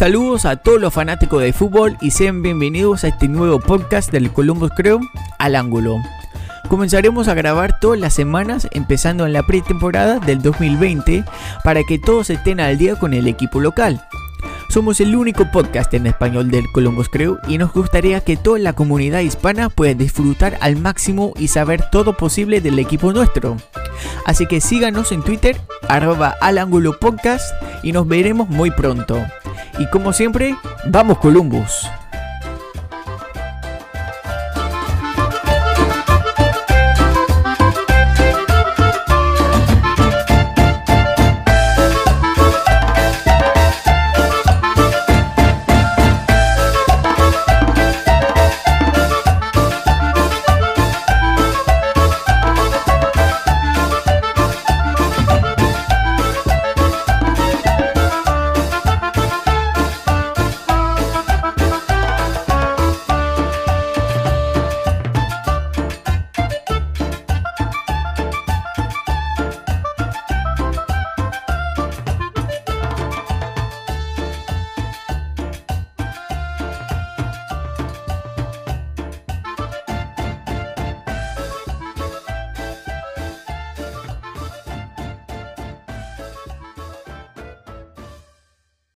Saludos a todos los fanáticos de fútbol y sean bienvenidos a este nuevo podcast del Columbus Crew al ángulo. Comenzaremos a grabar todas las semanas empezando en la pretemporada del 2020 para que todos estén al día con el equipo local. Somos el único podcast en español del Columbus Crew y nos gustaría que toda la comunidad hispana pueda disfrutar al máximo y saber todo posible del equipo nuestro. Así que síganos en Twitter, arroba al ángulo podcast y nos veremos muy pronto. Y como siempre, vamos Columbus.